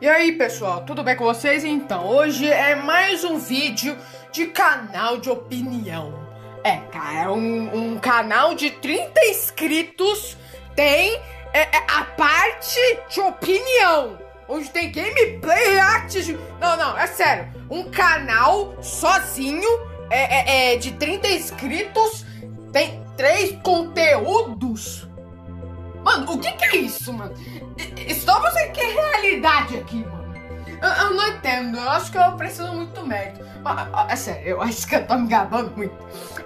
E aí pessoal, tudo bem com vocês? Então, hoje é mais um vídeo de canal de opinião. É, cara, é um, um canal de 30 inscritos tem é, é, a parte de opinião. Onde tem gameplay, reacts. Não, não, é sério. Um canal sozinho é, é, é de 30 inscritos tem três conteúdos. Mano, o que, que é isso, mano? Estamos em que realidade aqui, mano? Eu, eu, não entendo, eu acho que eu preciso muito mérito. É sério, eu acho que eu tô me gabando muito.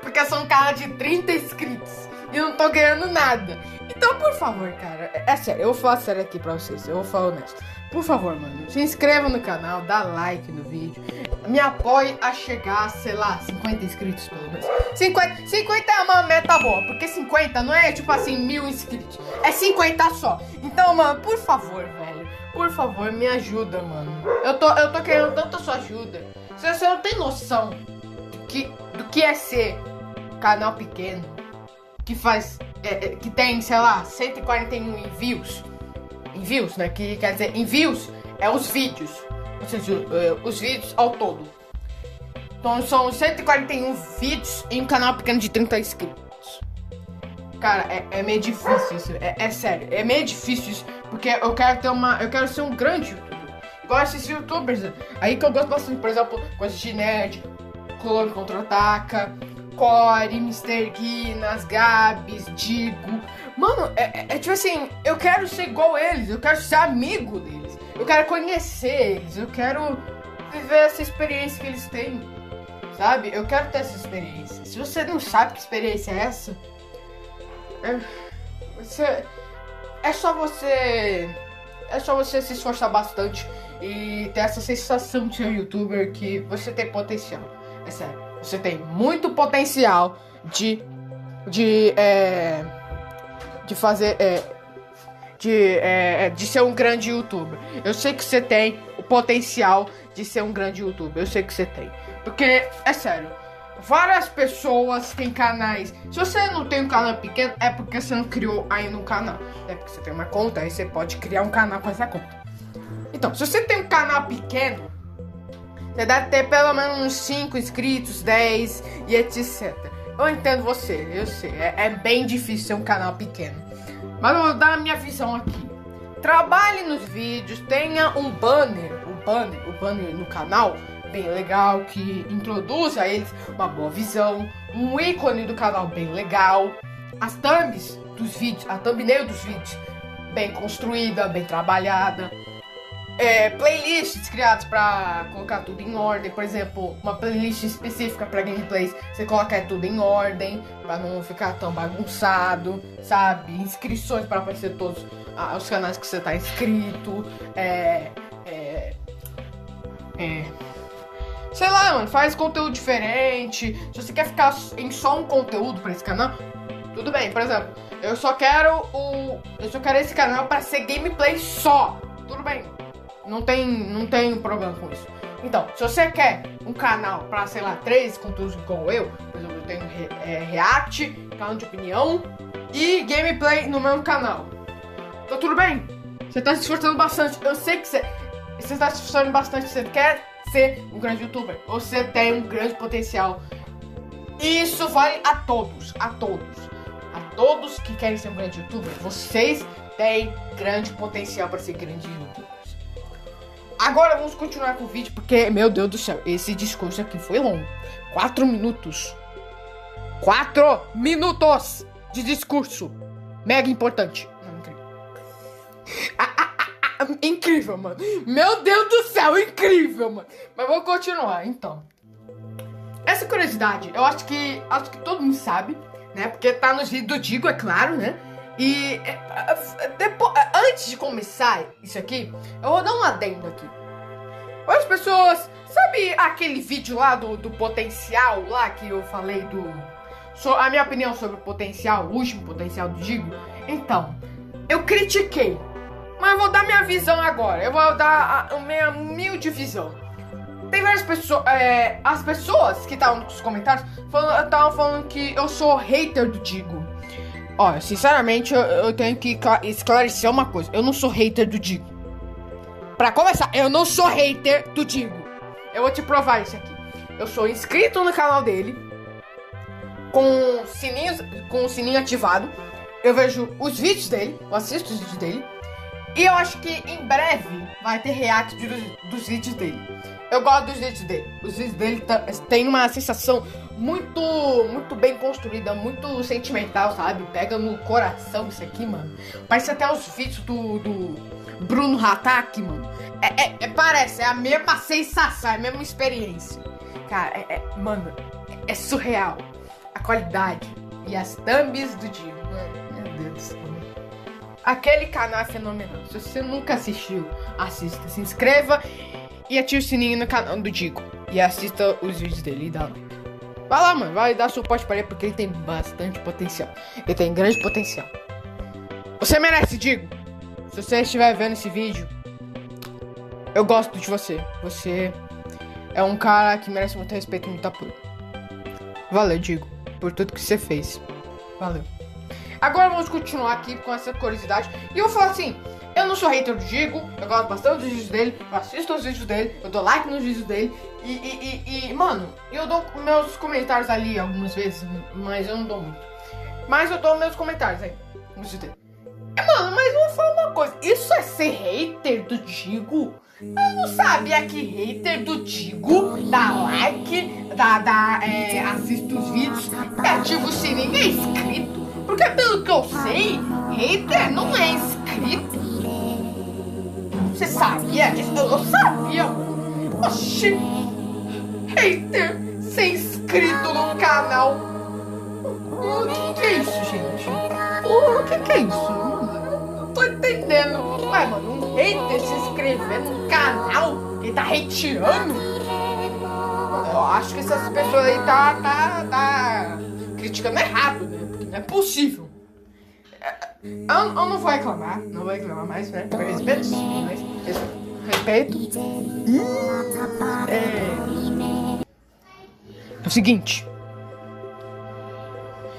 Porque eu sou um cara de 30 inscritos e não tô ganhando nada. Então, por favor, cara, é, sério, eu falar sério aqui pra vocês, eu vou falar honesto. Por favor, mano, se inscreva no canal, dá like no vídeo, me apoie a chegar, sei lá, 50 inscritos pelo menos. 50, 50 é uma meta boa, porque 50 não é tipo assim, mil inscritos, é 50 só. Então, mano, por favor, velho, por favor, me ajuda, mano. Eu tô, eu tô querendo tanta sua ajuda. Você, você não tem noção do que, do que é ser canal pequeno, que faz, é, é que tem, sei lá, 141 envios envios, né? Que quer dizer, envios é os vídeos. Ou seja, uh, os vídeos ao todo. Então são 141 vídeos em um canal pequeno de 30 inscritos. Cara, é, é meio difícil isso. É, é, sério, é meio difícil isso. Porque eu quero ter uma. Eu quero ser um grande youtuber. Igual esses youtubers. Aí que eu gosto bastante, por exemplo, coisas de nerd, Clone Contra-Ataca. Core, Mr. Guinness, Gabs, Digo. Mano, é, é, é, tipo assim, eu quero ser igual eles, eu quero ser amigo deles, eu quero conhecer eles, eu quero viver essa experiência que eles têm, sabe? Eu quero ter essa experiência. Se você não sabe que experiência é essa, é, você, é só você. É só você se esforçar bastante e ter essa sensação de ser um youtuber que você tem potencial. É sério. Você tem muito potencial de. de. É, de fazer. É, de, é, é, de ser um grande youtuber. Eu sei que você tem o potencial de ser um grande youtuber. Eu sei que você tem. Porque, é sério, várias pessoas têm canais. Se você não tem um canal pequeno, é porque você não criou ainda um canal. É porque você tem uma conta, aí você pode criar um canal com essa conta. Então, se você tem um canal pequeno, você deve ter pelo menos uns 5 inscritos, 10 e etc. Eu entendo você, eu sei. É, é bem difícil ser um canal pequeno. Mas eu vou dar a minha visão aqui. Trabalhe nos vídeos, tenha um banner, um banner, o um banner no canal bem legal que introduza eles uma boa visão, um ícone do canal bem legal, as thumbs dos vídeos, a thumbnail dos vídeos bem construída, bem trabalhada é, playlists criadas para colocar tudo em ordem. Por exemplo, uma playlist específica para gameplays, você coloca tudo em ordem para não ficar tão bagunçado, sabe? Inscrições para aparecer todos os canais que você tá inscrito. É, é, é, sei lá, mano, faz conteúdo diferente. Se você quer ficar em só um conteúdo para esse canal, tudo bem. Por exemplo, eu só quero o, eu só quero esse canal para ser gameplay só. Tudo bem não tem, não tem problema com isso. Então, se você quer um canal para, sei lá, três conteúdos como eu, por exemplo, eu tenho é, React, canal de opinião e gameplay no mesmo canal. Tá tudo bem? Você tá se esforçando bastante. Eu sei que você, você tá se esforçando bastante. Você quer ser um grande youtuber. Você tem um grande potencial. Isso vale a todos. A todos. A todos que querem ser um grande youtuber. Vocês têm grande potencial para ser grande youtuber. Agora vamos continuar com o vídeo, porque, meu Deus do céu, esse discurso aqui foi longo. Quatro minutos. Quatro minutos de discurso. Mega importante. Ah, ah, ah, incrível, mano. Meu Deus do céu, incrível, mano. Mas vou continuar, então. Essa curiosidade, eu acho que acho que todo mundo sabe, né? Porque tá nos vídeos do Digo, é claro, né? E é, é, depois, é, antes de começar isso aqui, eu vou dar um adendo aqui. As pessoas, sabe aquele vídeo lá do, do potencial lá que eu falei do. So, a minha opinião sobre o potencial, o último potencial do Digo? Então, eu critiquei. Mas eu vou dar minha visão agora. Eu vou dar a, a minha humilde visão. Tem várias pessoas. É, as pessoas que estavam nos comentários estavam falando, falando que eu sou hater do Digo. Olha, sinceramente, eu, eu, tenho que esclarecer uma coisa. Eu não sou hater do Digo. pra começar, eu não sou hater do Digo. Eu vou te provar isso aqui. Eu sou inscrito no canal dele. Com sininhos, com o sininho ativado. Eu vejo os vídeos dele. Eu assisto os vídeos dele. E eu acho que em breve vai ter react dos, dos vídeos dele. Eu gosto dos vídeos dele. Os vídeos dele tem uma sensação muito, muito bem construída, muito sentimental, sabe? Pega no coração isso aqui, mano. Parece até os vídeos do, do Bruno Hatak, mano. É, é, é, parece, é a mesma sensação, é a mesma experiência. Cara, é, é mano, é, surreal. A qualidade e as thumbs do dia, mano. Meu Deus do céu. Aquele canal é fenomenal. Se você nunca assistiu, assista. Se inscreva e ative o sininho no canal do Digo. E assista os vídeos dele e dá like. Vai lá, mano. Vai dar suporte para ele porque ele tem bastante potencial. Ele tem grande potencial. Você merece, Digo. Se você estiver vendo esse vídeo, eu gosto de você. Você é um cara que merece muito respeito e muito apoio. Valeu, Digo, por tudo que você fez. Valeu. Agora vamos continuar aqui com essa curiosidade. E eu vou falar assim: eu não sou hater do Digo, eu gosto bastante dos vídeos dele, eu assisto os vídeos dele, eu dou like nos vídeos dele. E, e, e, e, mano, eu dou meus comentários ali algumas vezes, mas eu não dou muito. Mas eu dou meus comentários aí nos vídeos dele. E, mano, mas vou falar uma coisa: isso é ser hater do Digo? Eu não sabia que hater do Digo dá like, dá, dá, é, assiste os vídeos e ativa o sininho é inscrito. Porque pelo que eu sei, hater não é inscrito. Você sabia? Eu, eu sabia. Oxi. Hater ser inscrito no canal. O que, que é isso, gente? O que, que é isso? Não tô entendendo. Ué, mano, um hater se inscrever no canal que tá hateando? Eu acho que essas pessoas aí tá, tá, tá criticando errado, né? É possível. Eu, eu, não vou reclamar, não vou reclamar mais, né? Por respeito, mas respeito. É, é o seguinte.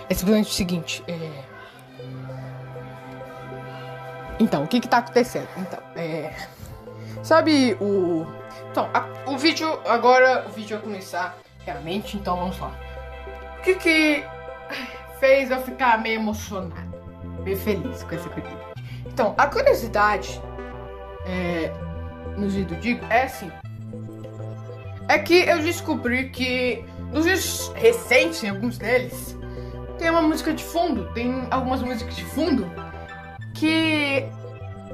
É simplesmente o seguinte. É... Então, o que que tá acontecendo? Então, é... Sabe o... Então, a, o vídeo... Agora o vídeo vai começar realmente, então vamos lá. O que que fez eu ficar meio emocionado, meio feliz com essa curiosidade. Então, a curiosidade é, no vídeo digo é assim. É que eu descobri que nos vídeos recentes, em alguns deles, tem uma música de fundo, tem algumas músicas de fundo que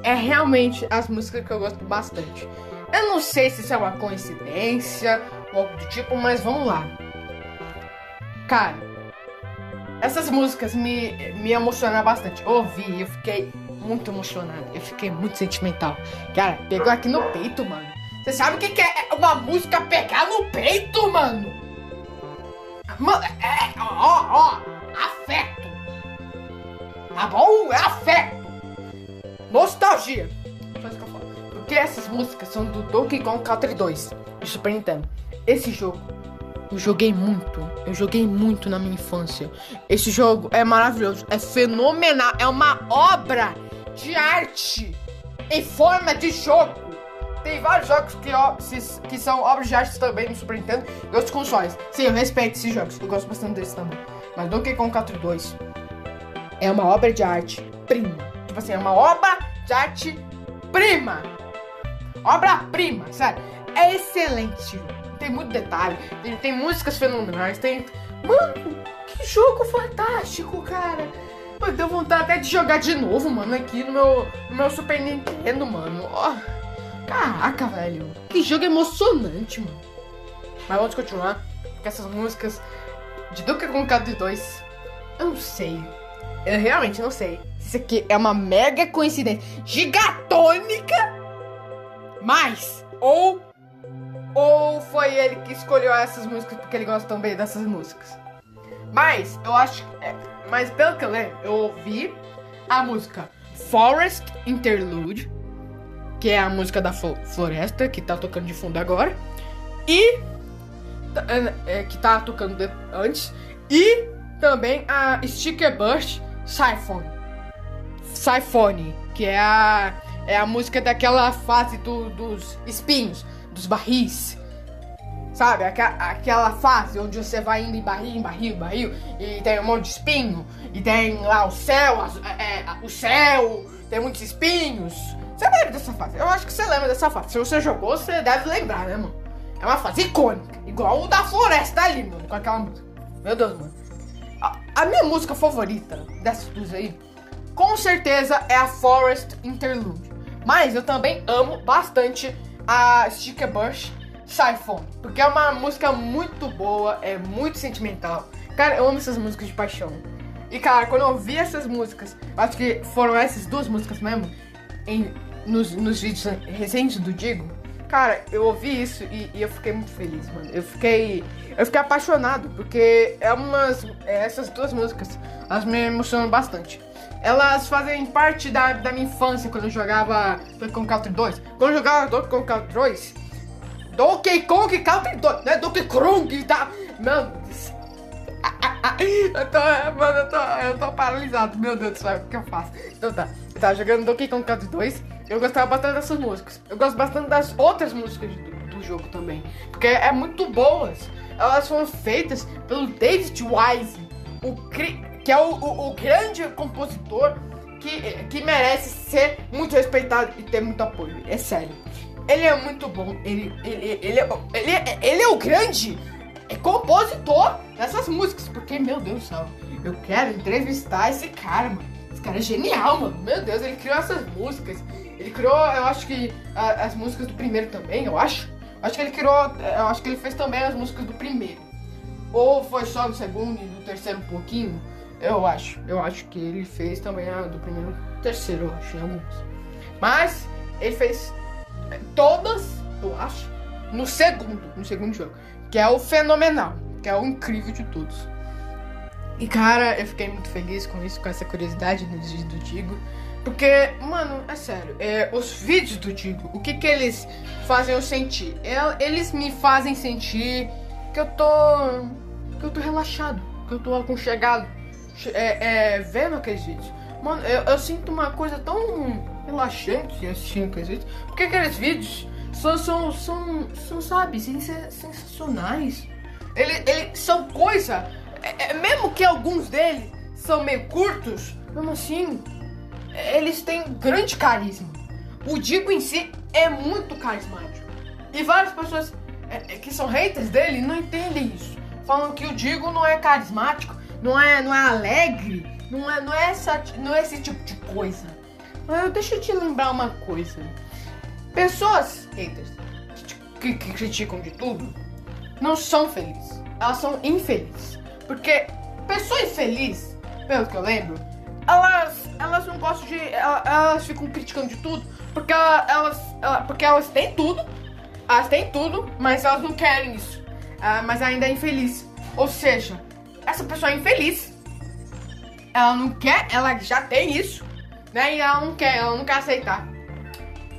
é realmente as músicas que eu gosto bastante. Eu não sei se isso é uma coincidência ou algo do tipo, mas vamos lá. Cara, essas músicas me, me emocionaram bastante. ouvi, eu fiquei muito emocionado. Eu fiquei muito sentimental. Cara, pegou aqui no peito, mano. Você sabe o que, que é uma música pegar no peito, mano? Mano, é. Ó, ó, afeto. Tá bom? É afeto. Nostalgia. Eu. Porque essas músicas são do Donkey Kong Country 2 de Super Nintendo. Esse jogo eu joguei muito. Eu joguei muito na minha infância. Esse jogo é maravilhoso. É fenomenal. É uma obra de arte em forma de jogo. Tem vários jogos que, que são obras de arte também no Super Nintendo e outros consoles. Sim, eu respeito esses jogos. Eu gosto bastante desses também. Mas Donkey Kong 4 2 é uma obra de arte prima. Tipo assim, é uma obra de arte prima. Obra-prima, sério. É excelente tem muito detalhe, tem, tem músicas fenomenais, tem. Mano, que jogo fantástico, cara! Pô, deu vontade até de jogar de novo, mano, aqui no meu, no meu Super Nintendo, mano. Oh, caraca, velho. Que jogo emocionante, mano. Mas vamos continuar. Com essas músicas de Duke Country 2. Eu não sei. Eu realmente não sei. Se isso aqui é uma mega coincidência gigatônica. Mas, ou ou foi ele que escolheu essas músicas porque ele gosta também dessas músicas? Mas, eu acho que. É, mas pelo que eu lembro, eu ouvi a música Forest Interlude, que é a música da floresta, que tá tocando de fundo agora. E. É, que tá tocando antes. E também a Sticker Burst Siphon. Siphone, que é a É a música daquela fase do, dos espinhos, dos barris. Sabe? Aquela, fase onde você vai indo em barril, em barril, em barril, e tem um monte de espinho, e tem lá o céu, é, é, o céu, tem muitos espinhos. Você lembra dessa fase? Eu acho que você lembra dessa fase. Se você jogou, você deve lembrar, né, mano? É uma fase icônica, igual o da floresta ali, mano, com aquela música. Meu Deus, mano. A, a minha música favorita dessas duas aí, com certeza, é a Forest Interlude. Mas eu também amo bastante a Sticker Bush Siphon, porque é uma música muito boa, é muito sentimental. Cara, eu amo essas músicas de paixão. E cara, quando eu ouvi essas músicas, acho que foram essas duas músicas mesmo, em, nos, nos vídeos recentes do Digo, cara, eu ouvi isso e, e, eu fiquei muito feliz, mano. Eu fiquei. Eu fiquei apaixonado, porque é umas. É, essas duas músicas, elas me emocionam bastante. Elas fazem parte da, da minha infância quando eu jogava Donkey Kong Country 2. Quando eu jogava Donkey Kong Country 2, Donkey Kong Country 2, né? Donkey Kong, tá? Mano, eu tô, mano, eu tô, eu tô paralisado. Meu Deus do céu, o que eu faço? Então tá, eu tava jogando Donkey Kong Country 2. Eu gostava bastante dessas músicas. Eu gosto bastante das outras músicas do, do jogo também. Porque é muito boas. Elas foram feitas pelo David Wise, o, que é o, o, o grande compositor que, que merece ser muito respeitado e ter muito apoio. É sério. Ele é muito bom. Ele, ele, ele, é, ele, é, ele é o grande compositor dessas músicas. Porque, meu Deus do céu, eu quero entrevistar esse cara, mano. Esse cara é genial, mano. Meu Deus, ele criou essas músicas. Ele criou, eu acho que a, as músicas do primeiro também, eu acho. Acho que ele criou, eu acho que ele fez também as músicas do primeiro. Ou foi só no segundo e no terceiro um pouquinho. Eu acho. Eu acho que ele fez também a do primeiro terceiro, eu acho, em algumas. Mas ele fez todas, eu acho, no segundo, no segundo jogo, que é o fenomenal, que é o incrível de todos. E cara, eu fiquei muito feliz com isso, com essa curiosidade no vídeo do Digo. Porque, mano, é sério, é, os vídeos do Digo, o que que eles fazem eu sentir? Eles me fazem sentir que eu tô. que eu tô relaxado, que eu tô aconchegado, é, é, vendo aqueles vídeos. Mano, eu, eu sinto uma coisa tão relaxante assistindo aqueles vídeos. Porque aqueles vídeos são, são, são, são sabe, sensacionais. Eles, eles são coisa. É, é, mesmo que alguns deles são meio curtos, mesmo assim, eles têm grande carisma. O Digo em si é muito carismático. E várias pessoas é, é que são haters dele não entendem isso. Falam que o Digo não é carismático, não é, não é alegre, não é, não, é essa, não é esse tipo de coisa. Mas deixa eu te lembrar uma coisa. Pessoas haters que, que criticam de tudo não são felizes. Elas são infelizes. Porque pessoa infeliz, pelo que eu lembro, elas, elas não gostam de. Elas, elas ficam criticando de tudo porque elas, elas, porque elas têm tudo. Elas têm tudo, mas elas não querem isso. Uh, mas ainda é infeliz. Ou seja, essa pessoa é infeliz. Ela não quer, ela já tem isso né? E ela não quer, ela não quer aceitar.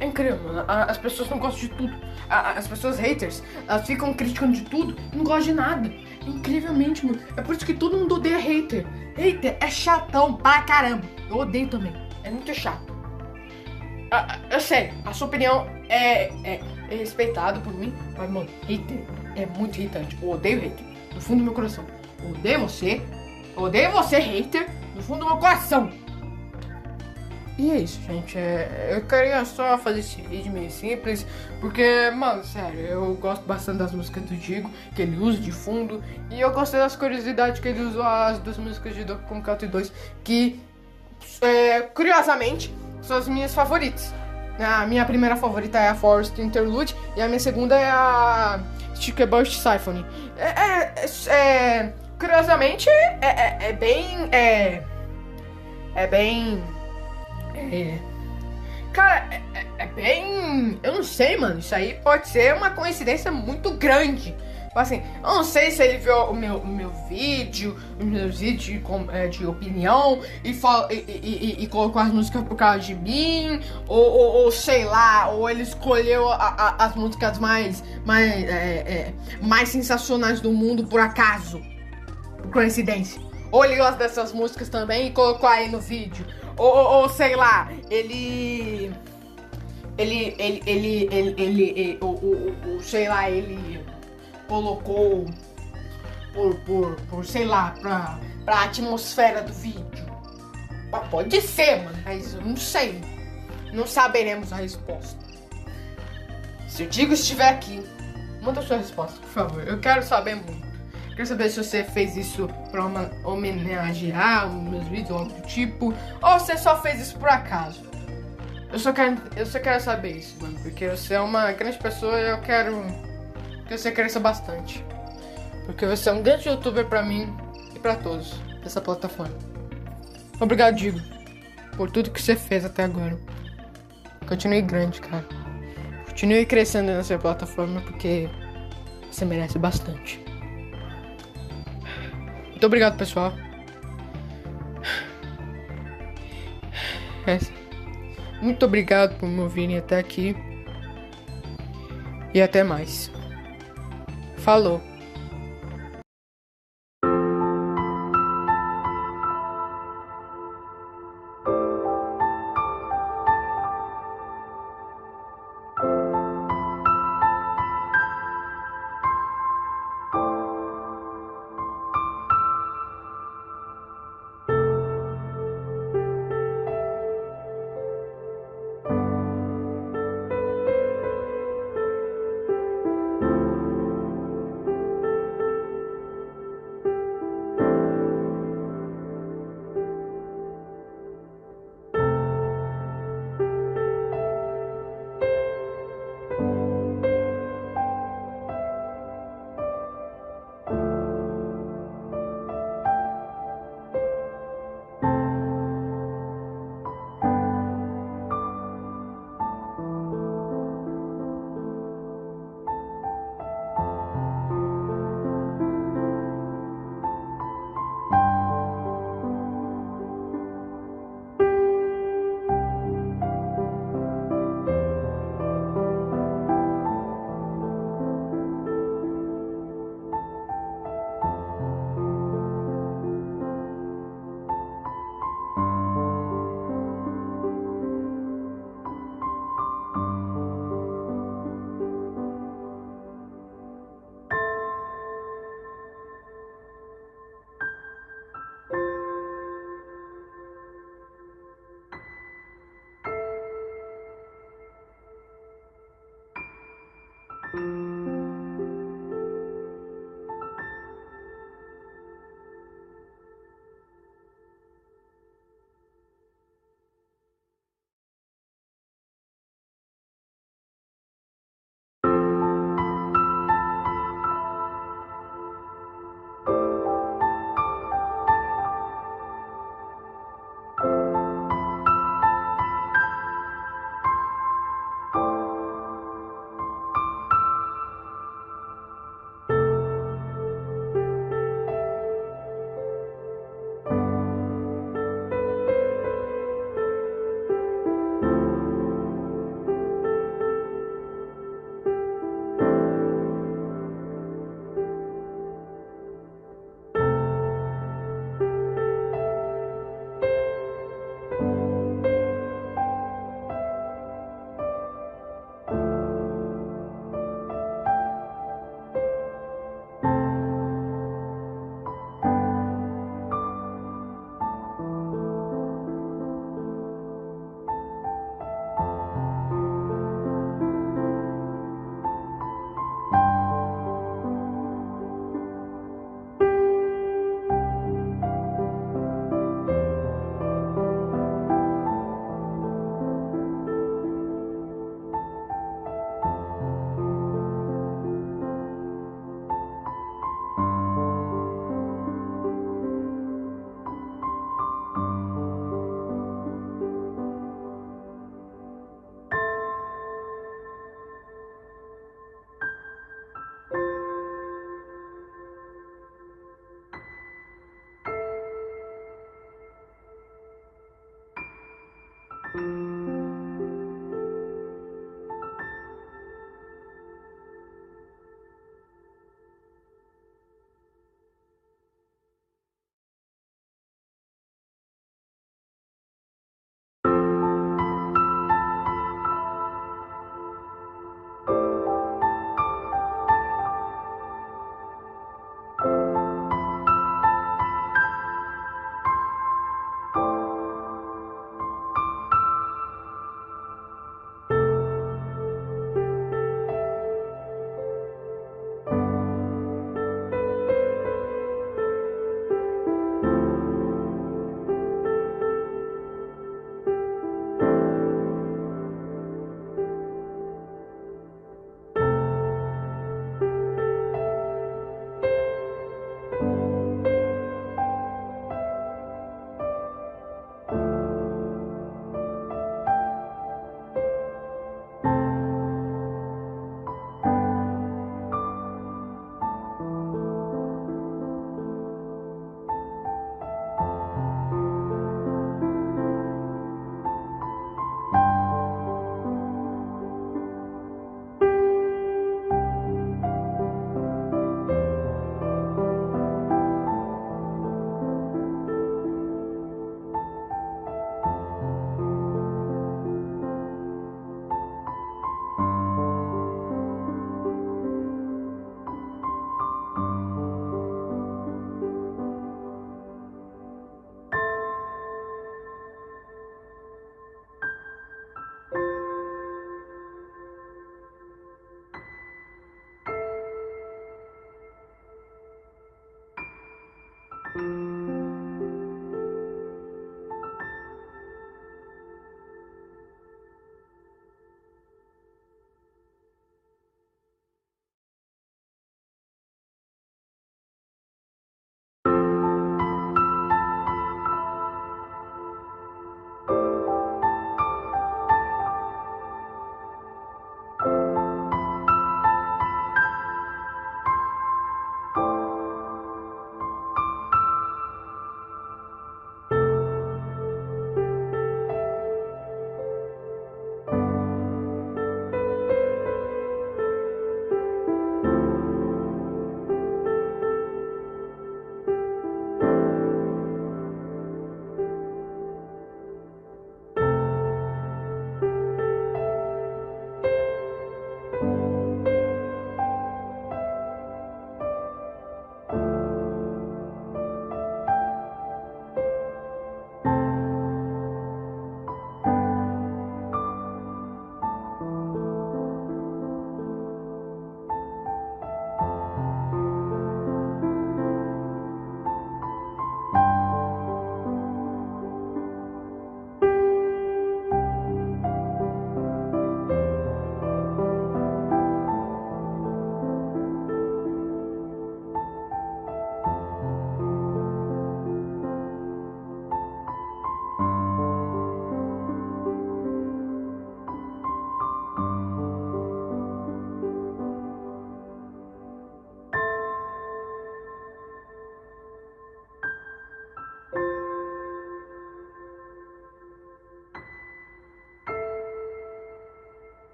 É incrível, mano. As pessoas não gostam de tudo. As pessoas haters, elas ficam criticando de tudo não gostam de nada. Incrivelmente, mano. É por isso que todo mundo odeia hater. Hater é chatão pra caramba. Eu odeio também. É muito chato. Eu sei, a sua opinião é, é, é respeitada por mim, mas, mano, hater é muito irritante. Eu odeio hater. No fundo do meu coração. Odeio você. Odeio você, hater. No fundo do meu coração. E é isso, gente. É, eu queria só fazer esse vídeo meio simples, porque, mano, sério, eu gosto bastante das músicas do Digo, que ele usa de fundo, e eu gostei das curiosidades que ele usou as duas músicas de Donkey Kong Country 2, que, é, curiosamente, são as minhas favoritas. A minha primeira favorita é a Forest Interlude, e a minha segunda é a Sticker Burst Symphony. É, é, é curiosamente, é, é, é bem. É, é bem é. Cara, é, é, é, bem. Eu não sei, mano. Isso aí pode ser uma coincidência muito grande. Tipo assim, eu não sei se ele viu o meu, o meu vídeo, os meus vídeos de, é, de opinião e, e, e, e, colocou as músicas por causa de mim, ou, ou, ou sei lá, ou ele escolheu a, a, as músicas mais, mais, é, é, mais sensacionais do mundo por acaso, coincidência. Ou ele gosta dessas músicas também e colocou aí no vídeo. Ou, ou, ou sei lá, ele. ele, ele, ele, ele, ele, ele o, o, o, sei lá, ele colocou por, por, por sei lá, pra, pra atmosfera do vídeo. Pode ser, mano, mas eu não sei. Não saberemos a resposta. Se o Digo estiver aqui, manda sua resposta, por favor. Eu quero saber muito. Quero saber se você fez isso pra homenagear os meus vídeos ou algo do tipo. Ou você só fez isso por acaso. Eu só quero, eu só quero saber isso, mano. Porque você é uma grande pessoa e eu quero que você cresça bastante. Porque você é um grande youtuber pra mim e pra todos dessa plataforma. Obrigado, Digo, por tudo que você fez até agora. Continue grande, cara. Continue crescendo nessa plataforma porque você merece bastante. Muito obrigado, pessoal. É. Muito obrigado por me ouvirem até aqui. E até mais. Falou.